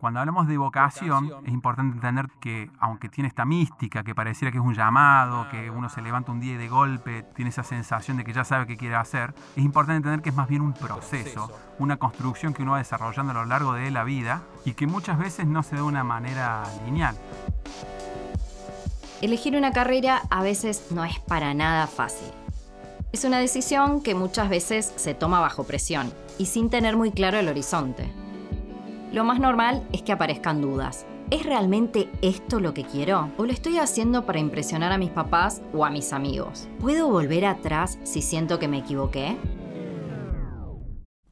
Cuando hablamos de vocación, es importante entender que aunque tiene esta mística, que pareciera que es un llamado, que uno se levanta un día y de golpe tiene esa sensación de que ya sabe qué quiere hacer, es importante entender que es más bien un proceso, una construcción que uno va desarrollando a lo largo de la vida y que muchas veces no se da de una manera lineal. Elegir una carrera a veces no es para nada fácil. Es una decisión que muchas veces se toma bajo presión y sin tener muy claro el horizonte. Lo más normal es que aparezcan dudas. ¿Es realmente esto lo que quiero? ¿O lo estoy haciendo para impresionar a mis papás o a mis amigos? ¿Puedo volver atrás si siento que me equivoqué?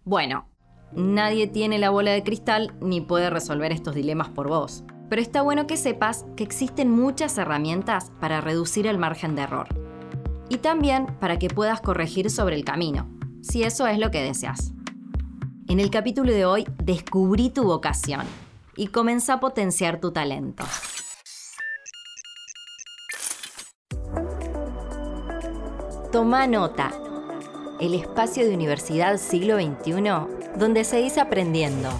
Bueno, nadie tiene la bola de cristal ni puede resolver estos dilemas por vos. Pero está bueno que sepas que existen muchas herramientas para reducir el margen de error. Y también para que puedas corregir sobre el camino, si eso es lo que deseas. En el capítulo de hoy descubrí tu vocación y comenzá a potenciar tu talento. Toma nota. El espacio de Universidad Siglo XXI donde se dice aprendiendo.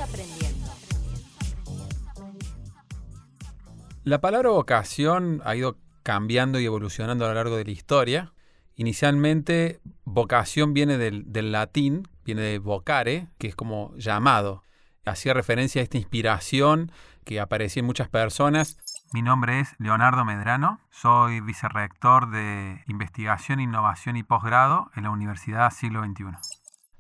La palabra vocación ha ido cambiando y evolucionando a lo largo de la historia. Inicialmente, vocación viene del latín, viene de vocare, que es como llamado. Hacía referencia a esta inspiración que aparecía en muchas personas. Mi nombre es Leonardo Medrano, soy vicerrector de Investigación, Innovación y Posgrado en la Universidad Siglo XXI.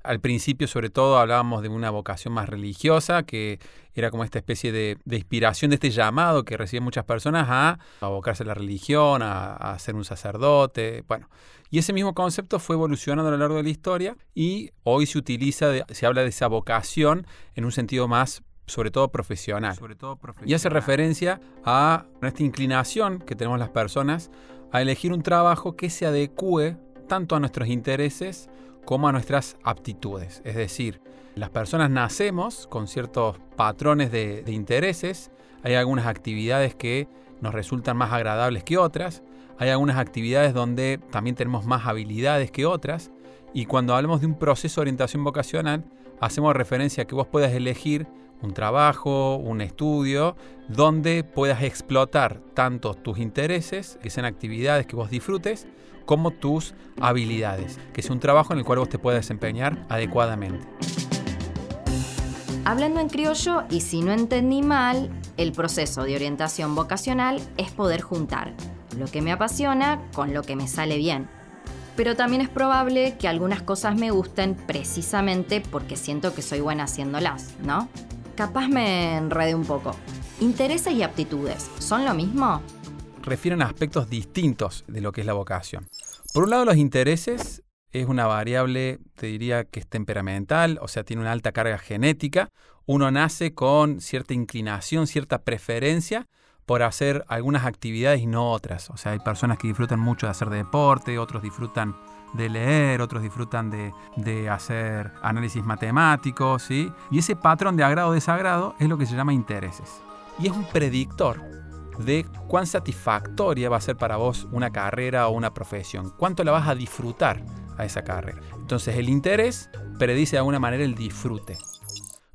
Al principio, sobre todo, hablábamos de una vocación más religiosa, que era como esta especie de, inspiración, de este llamado que reciben muchas personas a abocarse a la religión, a, ser un sacerdote. Bueno, y ese mismo concepto fue evolucionando a lo largo de la historia y hoy se utiliza, se habla de esa vocación en un sentido más sobre todo profesional. Sobre todo profesional. Y hace referencia a esta inclinación que tenemos las personas a elegir un trabajo que se adecue tanto a nuestros intereses como a nuestras aptitudes. Es decir, las personas nacemos con ciertos patrones de, intereses, hay algunas actividades que nos resultan más agradables que otras, hay algunas actividades donde también tenemos más habilidades que otras, y cuando hablamos de un proceso de orientación vocacional, hacemos referencia a que vos puedas elegir un trabajo, un estudio, donde puedas explotar tanto tus intereses, que sean actividades que vos disfrutes, como tus habilidades, que es un trabajo en el cual vos te puedas desempeñar adecuadamente. Hablando en criollo, y si no entendí mal, el proceso de orientación vocacional es poder juntar lo que me apasiona con lo que me sale bien. Pero también es probable que algunas cosas me gusten precisamente porque siento que soy buena haciéndolas, ¿no? Capaz me enrede un poco. ¿Intereses y aptitudes son lo mismo? Refieren a aspectos distintos de lo que es la vocación. Por un lado, los intereses es una variable, te diría que es temperamental, o sea, tiene una alta carga genética. Uno nace con cierta inclinación, cierta preferencia por hacer algunas actividades y no otras. O sea, hay personas que disfrutan mucho de hacer deporte, otros disfrutan de leer, otros disfrutan de, hacer análisis matemáticos, ¿sí? Y ese patrón de agrado o desagrado es lo que se llama intereses. Y es un predictor de cuán satisfactoria va a ser para vos una carrera o una profesión, cuánto la vas a disfrutar a esa carrera. Entonces el interés predice de alguna manera el disfrute.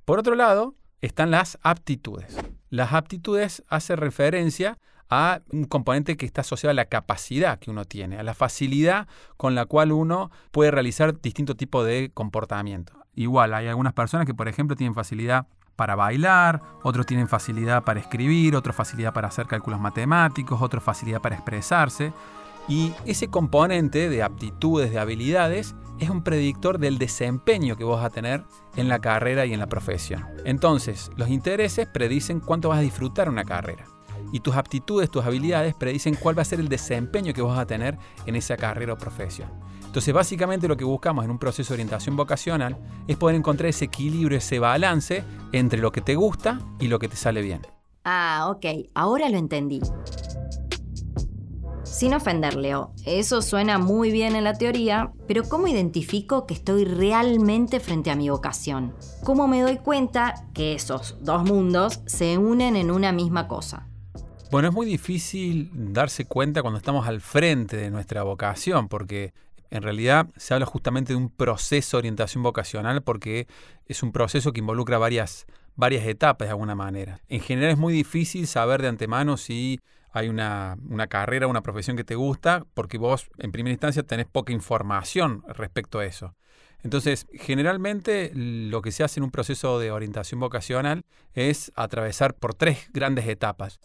Por otro lado, están las aptitudes. Las aptitudes hacen referencia a un componente que está asociado a la capacidad que uno tiene, a la facilidad con la cual uno puede realizar distintos tipos de comportamiento. Igual, hay algunas personas que, por ejemplo, tienen facilidad para bailar, otros tienen facilidad para escribir, otros facilidad para hacer cálculos matemáticos, otros facilidad para expresarse. Y ese componente de aptitudes, de habilidades, es un predictor del desempeño que vas a tener en la carrera y en la profesión. Entonces, los intereses predicen cuánto vas a disfrutar una carrera y tus aptitudes, tus habilidades predicen cuál va a ser el desempeño que vas a tener en esa carrera o profesión. Entonces, básicamente lo que buscamos en un proceso de orientación vocacional es poder encontrar ese equilibrio, ese balance entre lo que te gusta y lo que te sale bien. Ah, ok, ahora lo entendí. Sin ofender, Leo, eso suena muy bien en la teoría, pero ¿cómo identifico que estoy realmente frente a mi vocación? ¿Cómo me doy cuenta que esos dos mundos se unen en una misma cosa? Bueno, es muy difícil darse cuenta cuando estamos al frente de nuestra vocación, porque en realidad se habla justamente de un proceso de orientación vocacional porque es un proceso que involucra varias, varias etapas de alguna manera. En general es muy difícil saber de antemano si hay una, una, carrera, una profesión que te gusta, porque vos en primera instancia tenés poca información respecto a eso. Entonces, generalmente lo que se hace en un proceso de orientación vocacional es atravesar por tres grandes etapas.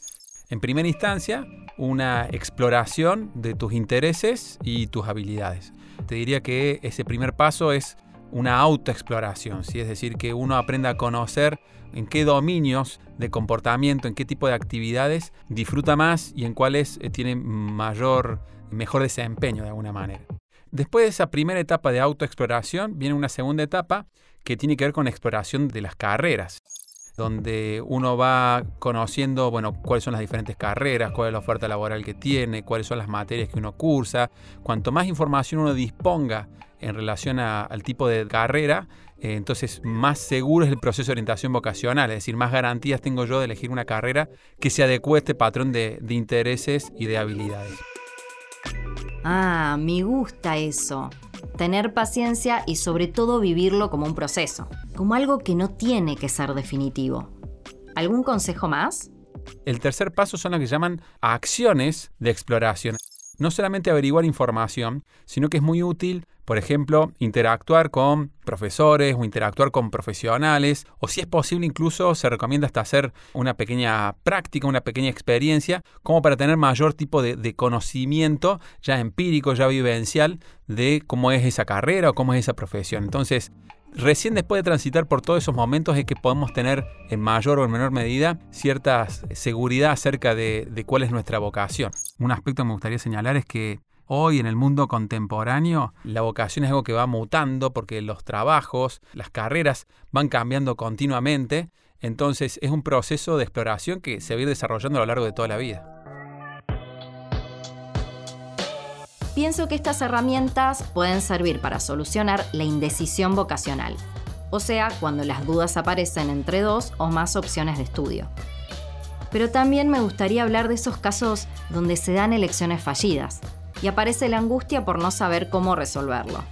En primera instancia, una exploración de tus intereses y tus habilidades. Te diría que ese primer paso es una autoexploración, ¿sí? es decir, que uno aprenda a conocer en qué dominios de comportamiento, en qué tipo de actividades disfruta más y en cuáles eh, tiene mayor, mejor desempeño de alguna manera. Después de esa primera etapa de autoexploración, viene una segunda etapa que tiene que ver con la exploración de las carreras, donde uno va conociendo, bueno, cuáles son las diferentes carreras, cuál es la oferta laboral que tiene, cuáles son las materias que uno cursa. Cuanto más información uno disponga en relación al tipo de carrera, eh, entonces más seguro es el proceso de orientación vocacional, es decir, más garantías tengo yo de elegir una carrera que se adecue a este patrón de intereses y de habilidades. Ah, me gusta eso. Tener paciencia y sobre todo vivirlo como un proceso, como algo que no tiene que ser definitivo. ¿Algún consejo más? El tercer paso son lo que llaman acciones de exploración no solamente averiguar información, sino que es muy útil, por ejemplo, interactuar con profesores o interactuar con profesionales, o si es posible incluso se recomienda hasta hacer una pequeña práctica, una pequeña experiencia, como para tener mayor tipo de, de conocimiento ya empírico, ya vivencial de cómo es esa carrera o cómo es esa profesión. Entonces, Recién después de transitar por todos esos momentos es que podemos tener en mayor o en menor medida cierta seguridad acerca de, cuál es nuestra vocación. Un aspecto que me gustaría señalar es que Hoy en el mundo contemporáneo la vocación es algo que va mutando porque los trabajos, las carreras van cambiando continuamente, entonces es un proceso de exploración que se va a ir desarrollando a lo largo de toda la vida. Pienso que estas herramientas pueden servir para solucionar la indecisión vocacional, o sea, cuando las dudas aparecen entre dos o más opciones de estudio. Pero también me gustaría hablar de esos casos donde se dan elecciones fallidas y aparece la angustia por no saber cómo resolverlo.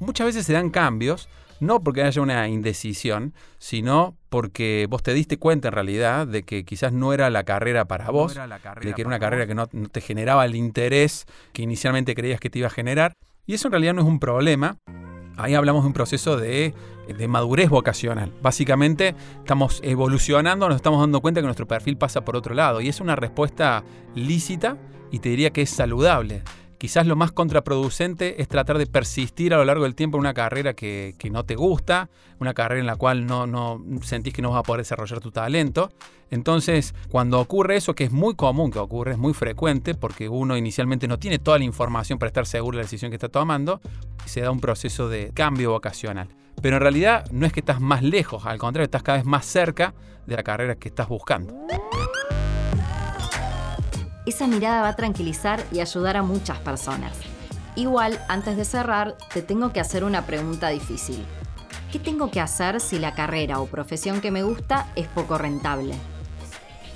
Muchas veces se dan cambios no porque haya una indecisión, sino porque vos te diste cuenta en realidad de que quizás no era la carrera para vos, de que era una carrera que no, te generaba el interés que inicialmente creías que te iba a generar. Y eso en realidad no es un problema. Ahí hablamos de un proceso de, de, madurez vocacional. Básicamente estamos evolucionando, nos estamos dando cuenta que nuestro perfil pasa por otro lado. Y es una respuesta lícita y te diría que es saludable. Quizás lo más contraproducente es tratar de persistir a lo largo del tiempo en una carrera que, no te gusta, una carrera en la cual no, no, sentís que no vas a poder desarrollar tu talento. Entonces, cuando ocurre eso, que es muy común que ocurre, es muy frecuente, porque uno inicialmente no tiene toda la información para estar seguro de la decisión que está tomando, se da un proceso de cambio vocacional. Pero en realidad no es que estás más lejos, al contrario, estás cada vez más cerca de la carrera que estás buscando esa mirada va a tranquilizar y ayudar a muchas personas. Igual, antes de cerrar, te tengo que hacer una pregunta difícil. ¿Qué tengo que hacer si la carrera o profesión que me gusta es poco rentable?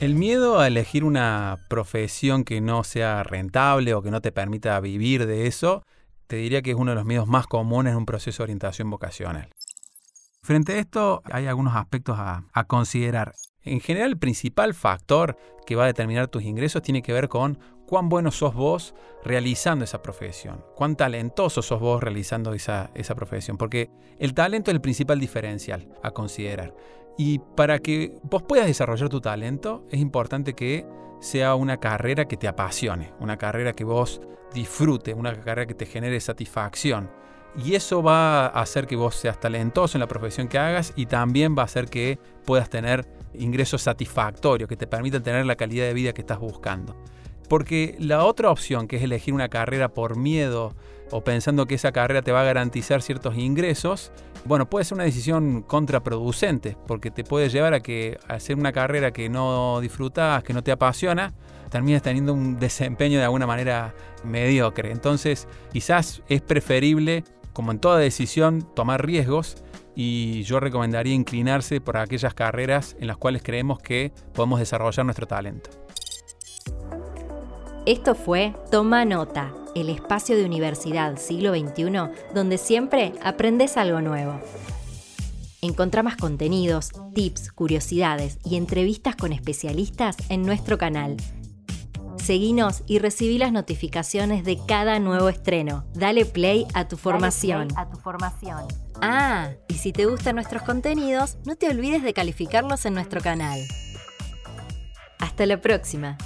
El miedo a elegir una profesión que no sea rentable o que no te permita vivir de eso, te diría que es uno de los miedos más comunes en un proceso de orientación vocacional. Frente a esto, hay algunos aspectos a, considerar. En general, el principal factor que va a determinar tus ingresos tiene que ver con cuán bueno sos vos realizando esa profesión, cuán talentoso sos vos realizando esa, esa profesión, porque el talento es el principal diferencial a considerar. Y para que vos puedas desarrollar tu talento, es importante que sea una carrera que te apasione, una carrera que vos disfrute, una carrera que te genere satisfacción. Y eso va a hacer que vos seas talentoso en la profesión que hagas y también va a hacer que puedas tener ingresos satisfactorios que te permitan tener la calidad de vida que estás buscando. Porque la otra opción, que es elegir una carrera por miedo o pensando que esa carrera te va a garantizar ciertos ingresos, bueno, puede ser una decisión contraproducente, porque te puede llevar a que hacer una carrera que no disfrutas, que no te apasiona, termines teniendo un desempeño de alguna manera mediocre. Entonces, quizás es preferible, como en toda decisión, tomar riesgos y yo recomendaría inclinarse por aquellas carreras en las cuales creemos que podemos desarrollar nuestro talento. Esto fue Toma Nota, el espacio de universidad siglo XXI donde siempre aprendes algo nuevo. Encontrá más contenidos, tips, curiosidades y entrevistas con especialistas en nuestro canal. Seguinos y recibí las notificaciones de cada nuevo estreno. Dale play a tu formación. a tu formación. Ah, y si te gustan nuestros contenidos, no te olvides de calificarlos en nuestro canal. Hasta la próxima.